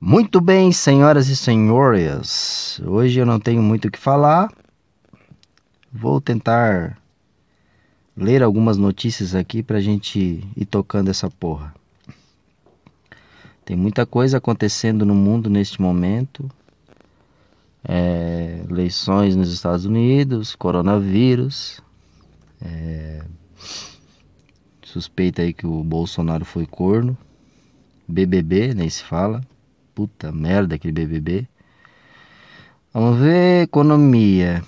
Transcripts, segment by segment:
Muito bem, senhoras e senhores. Hoje eu não tenho muito o que falar. Vou tentar ler algumas notícias aqui pra gente ir tocando essa porra. Tem muita coisa acontecendo no mundo neste momento. É, eleições nos Estados Unidos, coronavírus. É, suspeita aí que o Bolsonaro foi corno. BBB, nem se fala. Puta merda aquele BBB. Vamos ver economia.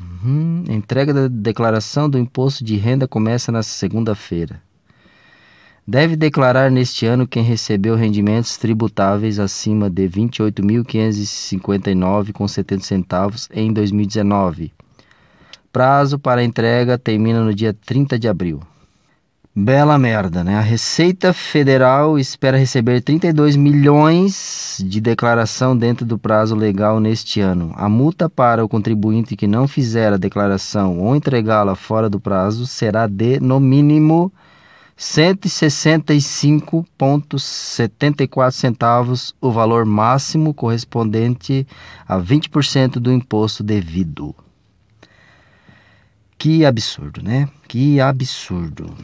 Uhum. Entrega da declaração do imposto de renda começa na segunda-feira. Deve declarar neste ano quem recebeu rendimentos tributáveis acima de R$ 28.559,70 centavos em 2019. Prazo para entrega termina no dia 30 de abril. Bela merda, né? A Receita Federal espera receber 32 milhões de declaração dentro do prazo legal neste ano. A multa para o contribuinte que não fizer a declaração ou entregá-la fora do prazo será de, no mínimo, 165,74 centavos, o valor máximo correspondente a 20% do imposto devido. Que absurdo, né? Que absurdo.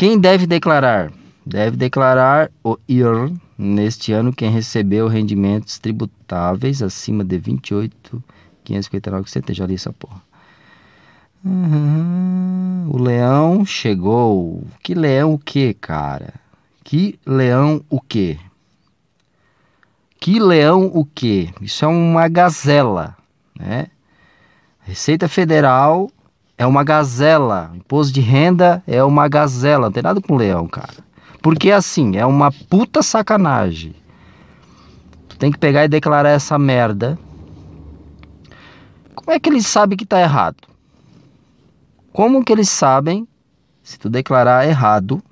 Quem deve declarar? Deve declarar o IR neste ano quem recebeu rendimentos tributáveis acima de 28.559, que você já li essa porra. Uhum, o leão chegou. Que leão o que, cara? Que leão o que? Que leão o que? Isso é uma gazela, né? Receita Federal é uma gazela. Imposto de renda é uma gazela. Não tem nada com leão, cara. Porque assim, é uma puta sacanagem. Tu tem que pegar e declarar essa merda. Como é que eles sabem que tá errado? Como que eles sabem se tu declarar errado,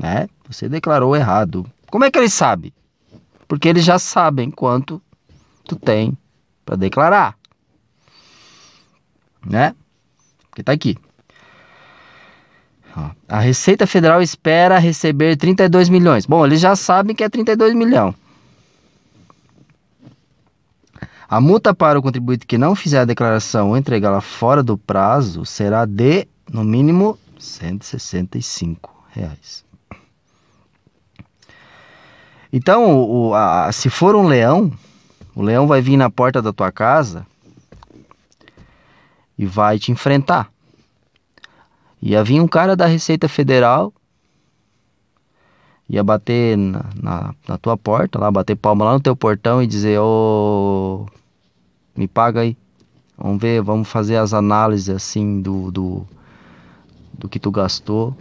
né? Você declarou errado. Como é que eles sabem? Porque eles já sabem quanto tu tem para declarar. Né? Porque tá aqui. A Receita Federal espera receber 32 milhões. Bom, eles já sabem que é 32 milhões. A multa para o contribuinte que não fizer a declaração ou entregá-la fora do prazo será de, no mínimo, 165 reais. Então, o, a, se for um leão, o leão vai vir na porta da tua casa e vai te enfrentar. Ia vir um cara da Receita Federal, ia bater na, na, na, tua porta, lá, bater palma lá no teu portão e dizer, ô, oh, me paga aí. Vamos ver, vamos fazer as análises assim do, do, do que tu gastou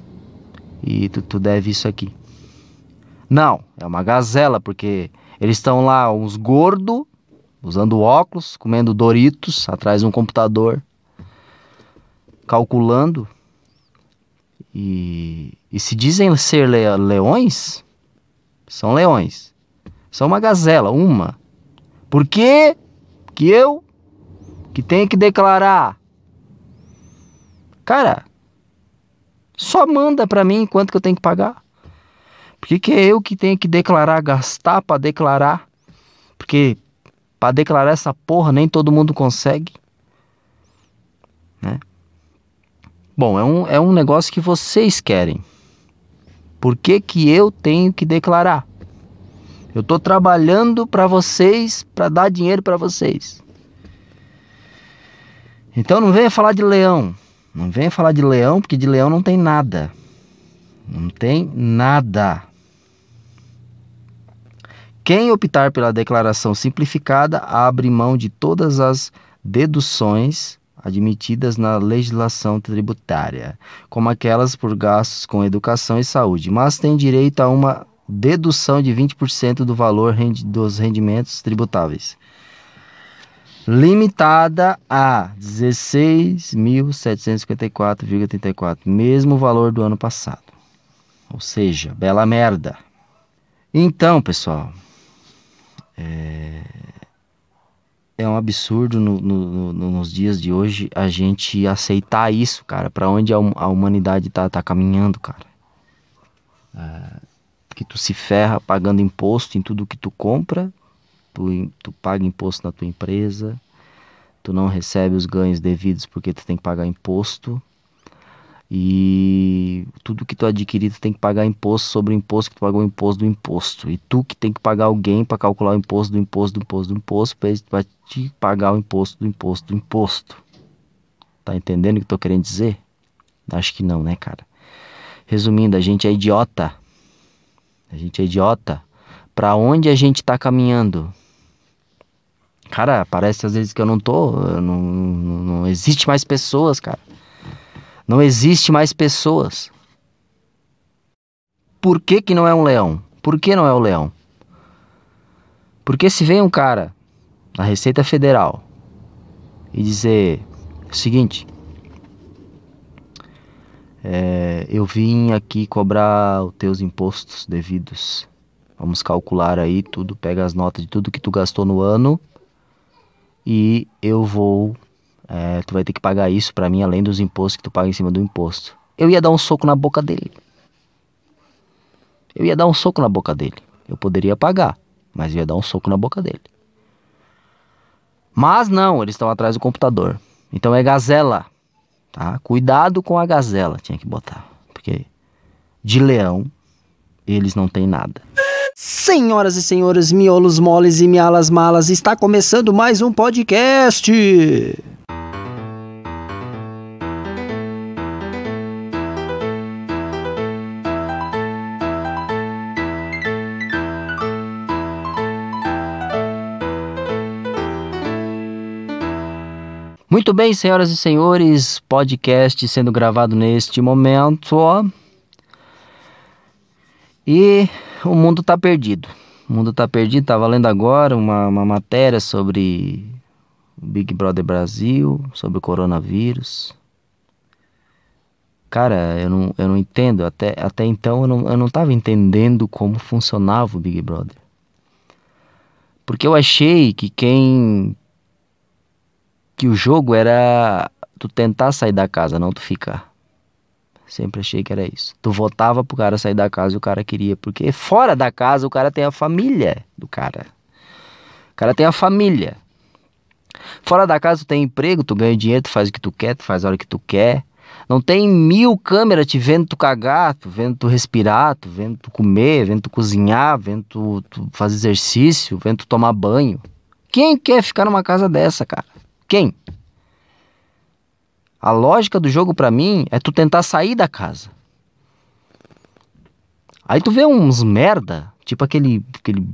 e tu, tu deve isso aqui. Não, é uma gazela, porque eles estão lá, uns gordos, usando óculos, comendo Doritos atrás de um computador calculando. E, e se dizem ser le, leões, são leões. São uma gazela, uma. Por que que eu que tenho que declarar? Cara, só manda para mim quanto que eu tenho que pagar. Por que, que é eu que tenho que declarar, gastar para declarar? Porque para declarar essa porra nem todo mundo consegue. Né? Bom, é um, é um negócio que vocês querem. Por que, que eu tenho que declarar? Eu estou trabalhando para vocês, para dar dinheiro para vocês. Então não venha falar de leão. Não venha falar de leão, porque de leão não tem nada. Não tem nada. Quem optar pela declaração simplificada abre mão de todas as deduções admitidas na legislação tributária, como aquelas por gastos com educação e saúde, mas tem direito a uma dedução de 20% do valor dos rendimentos tributáveis, limitada a 16.754,34, mesmo valor do ano passado. Ou seja, bela merda. Então, pessoal, é é um absurdo no, no, no, nos dias de hoje a gente aceitar isso, cara. Para onde a, a, humanidade tá, tá caminhando, cara. É, que tu se ferra pagando imposto em tudo que tu compra, tu, tu paga imposto na tua empresa, tu não recebe os ganhos devidos porque tu tem que pagar imposto. E tudo que tu adquirir, tu tem que pagar imposto sobre o imposto que tu pagou o imposto do imposto. E tu que tem que pagar alguém para calcular o imposto do imposto do imposto do imposto, para te pagar o imposto do imposto do imposto. Tá entendendo o que eu tô querendo dizer? Acho que não, né, cara? Resumindo, a gente é idiota. A gente é idiota. Para onde a gente tá caminhando? Cara, parece às vezes que eu não tô. Eu não, não, não existe mais pessoas, cara. Não existe mais pessoas. Por que, que não é um leão? Por que não é o leão? Porque se vem um cara na Receita Federal e dizer o seguinte: é, eu vim aqui cobrar os teus impostos devidos. Vamos calcular aí tudo, pega as notas de tudo que tu gastou no ano e eu vou é, tu vai ter que pagar isso para mim, além dos impostos que tu paga em cima do imposto. Eu ia dar um soco na boca dele. Eu ia dar um soco na boca dele. Eu poderia pagar, mas ia dar um soco na boca dele. Mas não, eles estão atrás do computador. Então é gazela, tá? Cuidado com a gazela, tinha que botar, porque de leão eles não têm nada. Senhoras e senhores, miolos moles e mialas malas, está começando mais um podcast. Muito bem, senhoras e senhores, podcast sendo gravado neste momento, ó. E o mundo tá perdido. O mundo tá perdido, tá valendo agora uma, uma matéria sobre o Big Brother Brasil, sobre o coronavírus. Cara, eu não, eu não entendo, até, até então eu não, eu não tava entendendo como funcionava o Big Brother. Porque eu achei que quem que o jogo era tu tentar sair da casa, não tu ficar. Sempre achei que era isso. Tu votava pro cara sair da casa e o cara queria, porque fora da casa o cara tem a família do cara. O cara tem a família. Fora da casa tu tem emprego, tu ganha dinheiro, tu faz o que tu quer, tu faz a hora que tu quer. Não tem mil câmeras te vendo tu cagar, tu vendo tu respirar, tu vendo tu comer, vendo tu cozinhar, vendo tu, tu fazer exercício, vendo tu tomar banho. Quem quer ficar numa casa dessa, cara? Quem? A lógica do jogo para mim é tu tentar sair da casa. Aí tu vê uns merda, tipo aquele, aquele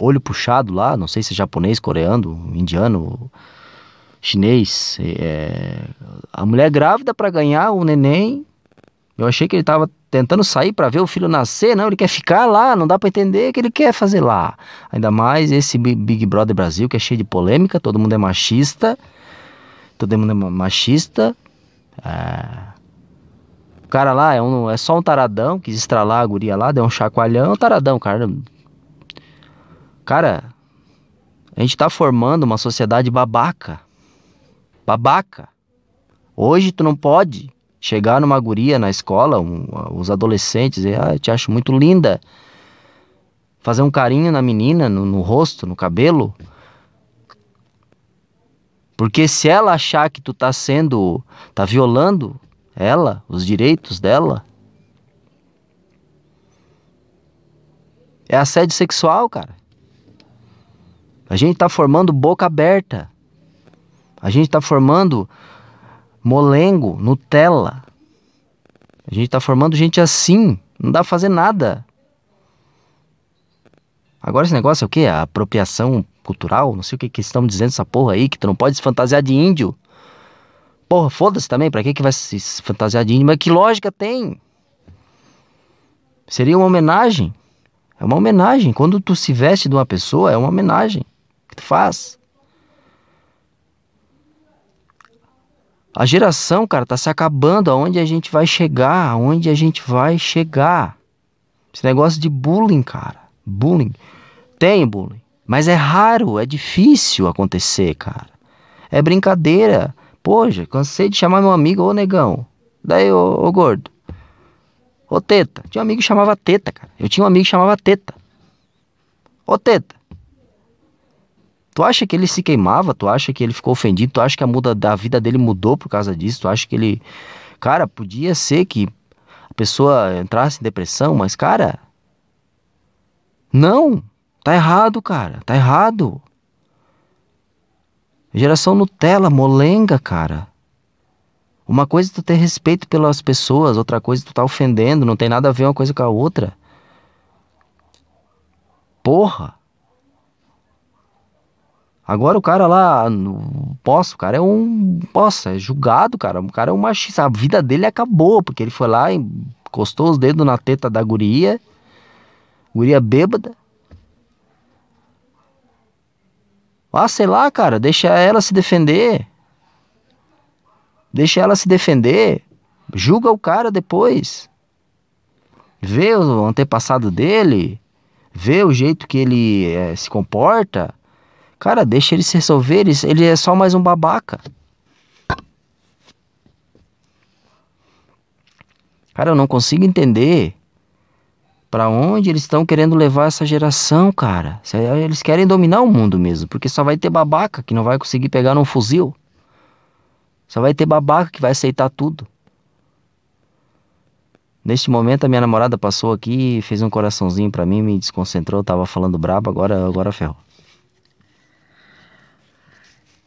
olho puxado lá, não sei se é japonês, coreano, indiano, chinês. É, a mulher grávida para ganhar o neném. Eu achei que ele tava tentando sair para ver o filho nascer, não, ele quer ficar lá, não dá para entender o que ele quer fazer lá. Ainda mais esse Big Brother Brasil que é cheio de polêmica, todo mundo é machista, todo mundo é machista. É... O cara lá é, um, é só um taradão, quis estralar a guria lá, deu um chacoalhão, é um taradão, cara. Cara, a gente tá formando uma sociedade babaca. Babaca. Hoje tu não pode chegar numa guria na escola, um, os adolescentes, e ah, eu te acho muito linda. Fazer um carinho na menina, no, no rosto, no cabelo. Porque se ela achar que tu tá sendo, tá violando ela, os direitos dela, é assédio sexual, cara. A gente tá formando boca aberta. A gente tá formando molengo, Nutella. A gente tá formando gente assim. Não dá pra fazer nada. Agora esse negócio é o quê? A apropriação cultural? Não sei o que que estão dizendo essa porra aí, que tu não pode se fantasiar de índio. Porra, foda-se também, pra que que vai se fantasiar de índio? Mas que lógica tem? Seria uma homenagem. É uma homenagem. Quando tu se veste de uma pessoa, é uma homenagem que tu faz. A geração, cara, tá se acabando. Aonde a gente vai chegar? Aonde a gente vai chegar? Esse negócio de bullying, cara. Bullying. Tem bullying. Mas é raro, é difícil acontecer, cara. É brincadeira. Poxa, cansei de chamar meu amigo, ô negão. Daí, ô, ô gordo. Ô Teta, tinha um amigo que chamava Teta, cara. Eu tinha um amigo que chamava Teta. Ô Teta. Tu acha que ele se queimava? Tu acha que ele ficou ofendido? Tu acha que a muda da vida dele mudou por causa disso? Tu acha que ele. Cara, podia ser que a pessoa entrasse em depressão, mas, cara. Não! Tá errado, cara. Tá errado. Geração Nutella, molenga, cara. Uma coisa é tu ter respeito pelas pessoas, outra coisa é tu tá ofendendo, não tem nada a ver uma coisa com a outra. Porra! Agora o cara lá, no posso, o cara é um. Nossa, é julgado, cara. O cara é um machista. A vida dele acabou, porque ele foi lá, encostou os dedos na teta da guria, guria bêbada. Ah, sei lá, cara, deixa ela se defender. Deixa ela se defender. Julga o cara depois. Vê o antepassado dele. Vê o jeito que ele é, se comporta. Cara, deixa ele se resolver. Ele, é só mais um babaca. Cara, eu não consigo entender para onde eles estão querendo levar essa geração, cara. Eles querem dominar o mundo mesmo, porque só vai ter babaca que não vai conseguir pegar num fuzil. Só vai ter babaca que vai aceitar tudo. Neste momento a minha namorada passou aqui, fez um coraçãozinho para mim, me desconcentrou, tava falando brabo, agora agora ferrou.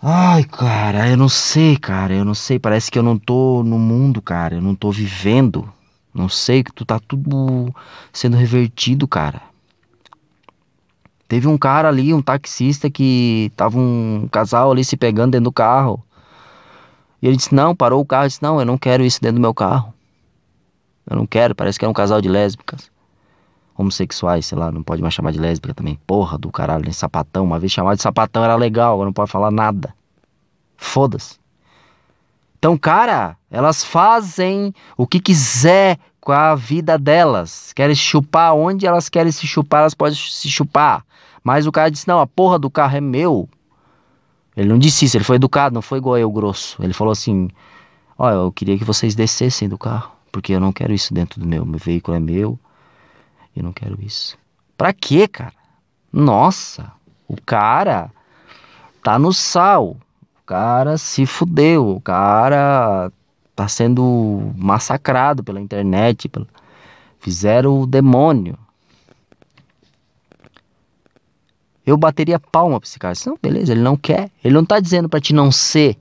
Ai, cara, eu não sei, cara, eu não sei, parece que eu não tô no mundo, cara, eu não tô vivendo. Não sei que tu tá tudo sendo revertido, cara. Teve um cara ali, um taxista que tava um casal ali se pegando dentro do carro. E ele disse: Não, parou o carro. Eu disse: Não, eu não quero isso dentro do meu carro. Eu não quero. Parece que é um casal de lésbicas. Homossexuais, sei lá, não pode mais chamar de lésbica também. Porra do caralho, nem sapatão. Uma vez chamar de sapatão era legal, agora não pode falar nada. Foda-se. Então, cara, elas fazem o que quiser com a vida delas. Querem chupar onde elas querem se chupar, elas podem se chupar. Mas o cara disse: Não, a porra do carro é meu. Ele não disse isso, ele foi educado, não foi igual eu grosso. Ele falou assim: Olha, eu queria que vocês descessem do carro, porque eu não quero isso dentro do meu. Meu veículo é meu e não quero isso. Pra quê, cara? Nossa, o cara tá no sal. O cara se fudeu. O cara tá sendo massacrado pela internet. Fizeram o demônio. eu bateria palma pra esse cara. Não, beleza, ele não quer. Ele não tá dizendo para te não ser.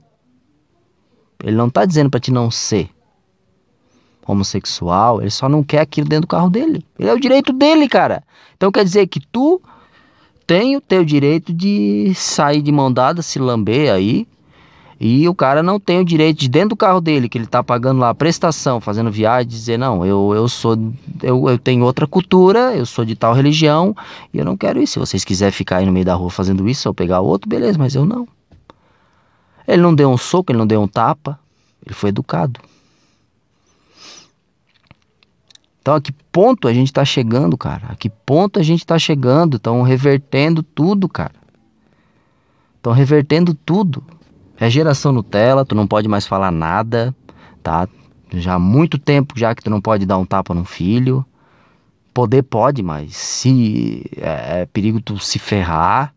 Ele não tá dizendo para te não ser homossexual, ele só não quer aquilo dentro do carro dele. Ele é o direito dele, cara. Então quer dizer que tu tem o teu direito de sair de mão dada, se lamber aí, e o cara não tem o direito de dentro do carro dele, que ele tá pagando lá a prestação, fazendo viagem, dizer, não, eu, eu sou, eu, eu tenho outra cultura, eu sou de tal religião, e eu não quero isso. Se vocês quiserem ficar aí no meio da rua fazendo isso, ou pegar outro, beleza, mas eu não. Ele não deu um soco, ele não deu um tapa, ele foi educado. Então, a que ponto a gente tá chegando, cara? A que ponto a gente tá chegando? Estão revertendo tudo, cara. Estão revertendo tudo. É geração Nutella, tu não pode mais falar nada, tá? Já há muito tempo já que tu não pode dar um tapa num filho. Poder pode, mas se é, é perigo tu se ferrar,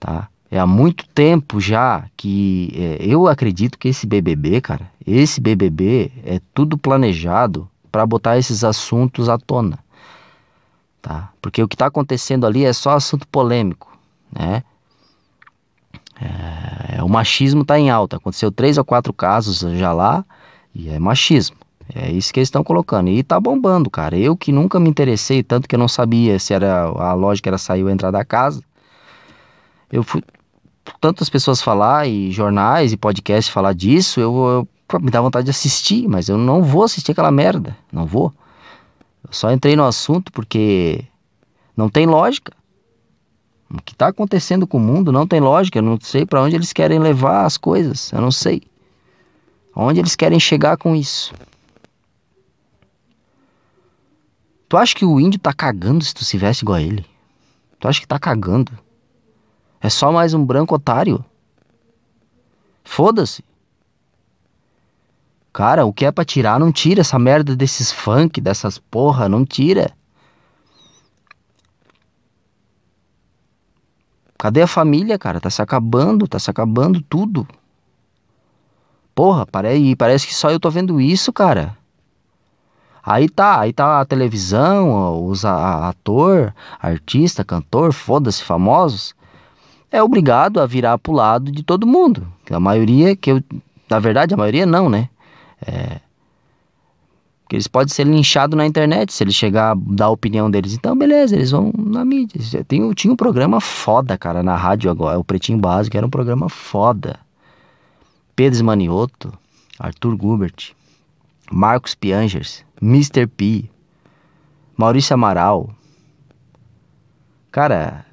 tá? É há muito tempo já que é, eu acredito que esse BBB, cara, esse BBB é tudo planejado para botar esses assuntos à tona, tá? Porque o que está acontecendo ali é só assunto polêmico, né? É, o machismo está em alta. Aconteceu três ou quatro casos já lá e é machismo. É isso que eles estão colocando. E tá bombando, cara. Eu que nunca me interessei, tanto que eu não sabia se era a lógica era sair ou entrar da casa. Eu fui tantas pessoas falar e jornais e podcasts falar disso, eu, eu me dá vontade de assistir, mas eu não vou assistir aquela merda. Não vou. Eu só entrei no assunto porque não tem lógica. O que está acontecendo com o mundo não tem lógica. Eu não sei para onde eles querem levar as coisas. Eu não sei. Onde eles querem chegar com isso? Tu acha que o índio tá cagando se tu se veste igual a ele? Tu acha que tá cagando? É só mais um branco otário? Foda-se. Cara, o que é pra tirar, não tira essa merda desses funk, dessas porra, não tira. Cadê a família, cara? Tá se acabando, tá se acabando tudo. Porra, parece, parece que só eu tô vendo isso, cara. Aí tá, aí tá a televisão, os ator, artista, cantor, foda-se, famosos, é obrigado a virar pro lado de todo mundo. A maioria que eu, na verdade, a maioria não, né? É, que eles podem ser linchados na internet se eles chegar a dar a opinião deles. Então, beleza, eles vão na mídia. Tem, tinha um programa foda, cara, na rádio agora, o Pretinho Básico, era um programa foda. Pedro Manioto, Arthur Gubert, Marcos Piangers, Mr. P, Maurício Amaral. Cara,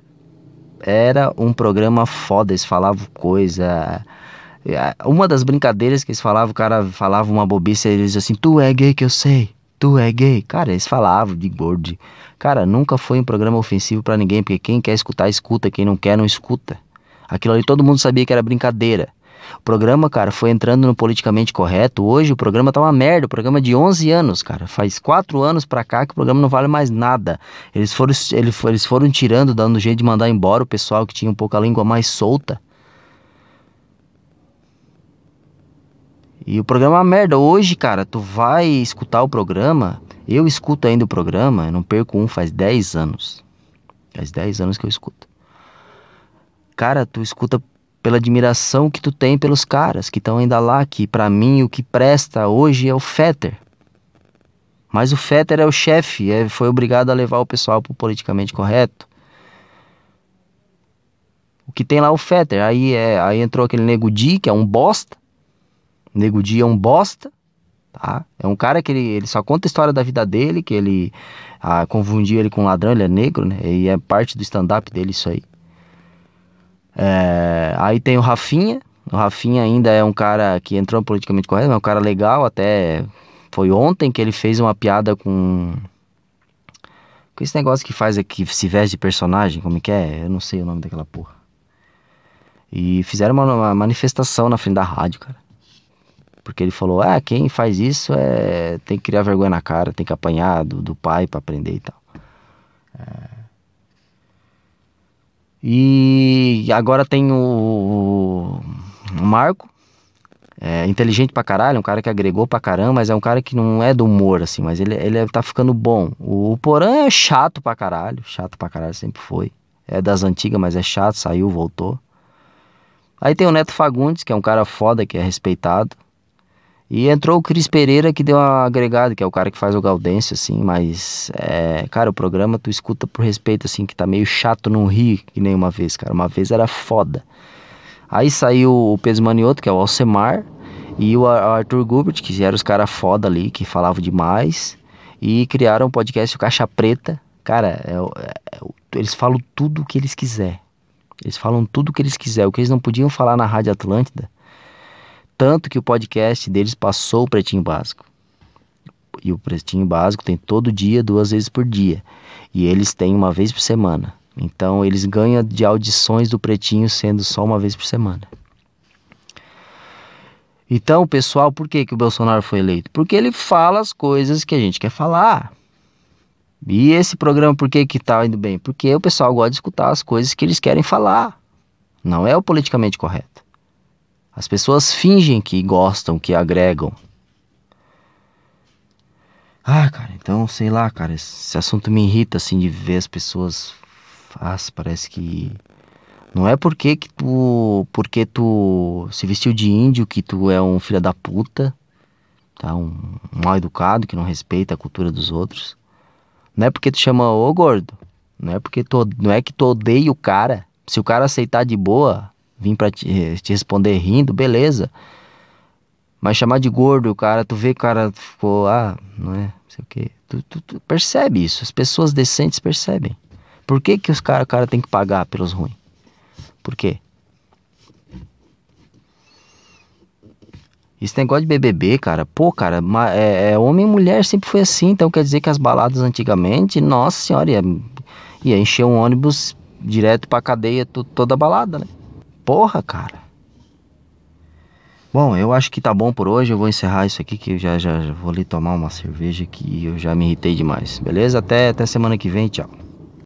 era um programa foda, eles falavam coisa. Uma das brincadeiras que eles falavam, o cara falava uma bobice, eles diziam assim, tu é gay que eu sei, tu é gay. Cara, eles falavam de gordo. Cara, nunca foi um programa ofensivo para ninguém, porque quem quer escutar, escuta, quem não quer, não escuta. Aquilo ali todo mundo sabia que era brincadeira. O programa, cara, foi entrando no politicamente correto. Hoje o programa tá uma merda. O programa é de 11 anos, cara. Faz 4 anos pra cá que o programa não vale mais nada. Eles foram, eles foram tirando, dando jeito de mandar embora o pessoal que tinha um pouco a língua mais solta. E o programa é uma merda. Hoje, cara, tu vai escutar o programa. Eu escuto ainda o programa, eu não perco um faz 10 anos. Faz 10 anos que eu escuto. Cara, tu escuta pela admiração que tu tem pelos caras que estão ainda lá, que para mim o que presta hoje é o Fetter. Mas o Fetter é o chefe, é, foi obrigado a levar o pessoal pro politicamente correto. O que tem lá é o Fetter, aí, é, aí entrou aquele Nego Di, que é um bosta. Nego Di é um bosta, tá? É um cara que ele, ele só conta a história da vida dele, que ele ah, confundia ele com um ladrão, ele é negro, né? E é parte do stand-up dele isso aí. É, aí tem o Rafinha. O Rafinha ainda é um cara que entrou politicamente correto, é um cara legal. Até foi ontem que ele fez uma piada com. Com esse negócio que faz aqui, se veste de personagem, como é que é? Eu não sei o nome daquela porra. E fizeram uma, uma manifestação na frente da rádio, cara. Porque ele falou: ah, quem faz isso é tem que criar vergonha na cara, tem que apanhar do, do pai para aprender e tal. É... E agora tem o, o Marco, é inteligente pra caralho, um cara que agregou pra caramba, mas é um cara que não é do humor, assim, mas ele, ele tá ficando bom. O, o Porã é chato pra caralho, chato pra caralho, sempre foi. É das antigas, mas é chato, saiu, voltou. Aí tem o Neto Fagundes, que é um cara foda, que é respeitado. E entrou o Cris Pereira que deu uma agregada, que é o cara que faz o Gaudêncio, assim, mas, é, cara, o programa tu escuta por respeito, assim, que tá meio chato não rir que nem uma vez, cara. Uma vez era foda. Aí saiu o Peso Manioto, que é o Alcemar, e o Arthur Gubert, que eram os caras foda ali, que falavam demais, e criaram o podcast o Caixa Preta. Cara, é, é, eles falam tudo o que eles quiser. Eles falam tudo o que eles quiser. O que eles não podiam falar na Rádio Atlântida, tanto que o podcast deles passou o Pretinho Básico. E o Pretinho Básico tem todo dia, duas vezes por dia. E eles têm uma vez por semana. Então eles ganham de audições do Pretinho sendo só uma vez por semana. Então, pessoal, por que, que o Bolsonaro foi eleito? Porque ele fala as coisas que a gente quer falar. E esse programa, por que que tá indo bem? Porque o pessoal gosta de escutar as coisas que eles querem falar. Não é o politicamente correto. As pessoas fingem que gostam, que agregam. Ah, cara, então sei lá, cara, esse assunto me irrita assim de ver as pessoas. Faz, parece que não é porque que tu, porque tu se vestiu de índio que tu é um filho da puta, tá? Um, um mal educado que não respeita a cultura dos outros. Não é porque tu chama ô gordo, não é porque tu, não é que tu odeia o cara. Se o cara aceitar de boa, vim pra te, eh, te responder rindo, beleza. Mas chamar de gordo, o cara, tu vê o cara ficou, ah, não é, não sei o quê. Tu, tu, tu percebe isso, as pessoas decentes percebem. Por que que os cara, o cara tem que pagar pelos ruins? Por quê? Esse negócio de BBB, cara, pô, cara, é, é, homem e mulher sempre foi assim, então quer dizer que as baladas antigamente, nossa senhora, ia, ia encher um ônibus direto pra cadeia toda balada, né? Porra, cara. Bom, eu acho que tá bom por hoje. Eu vou encerrar isso aqui, que eu já, já, já vou ali tomar uma cerveja que eu já me irritei demais. Beleza? Até, até semana que vem. Tchau.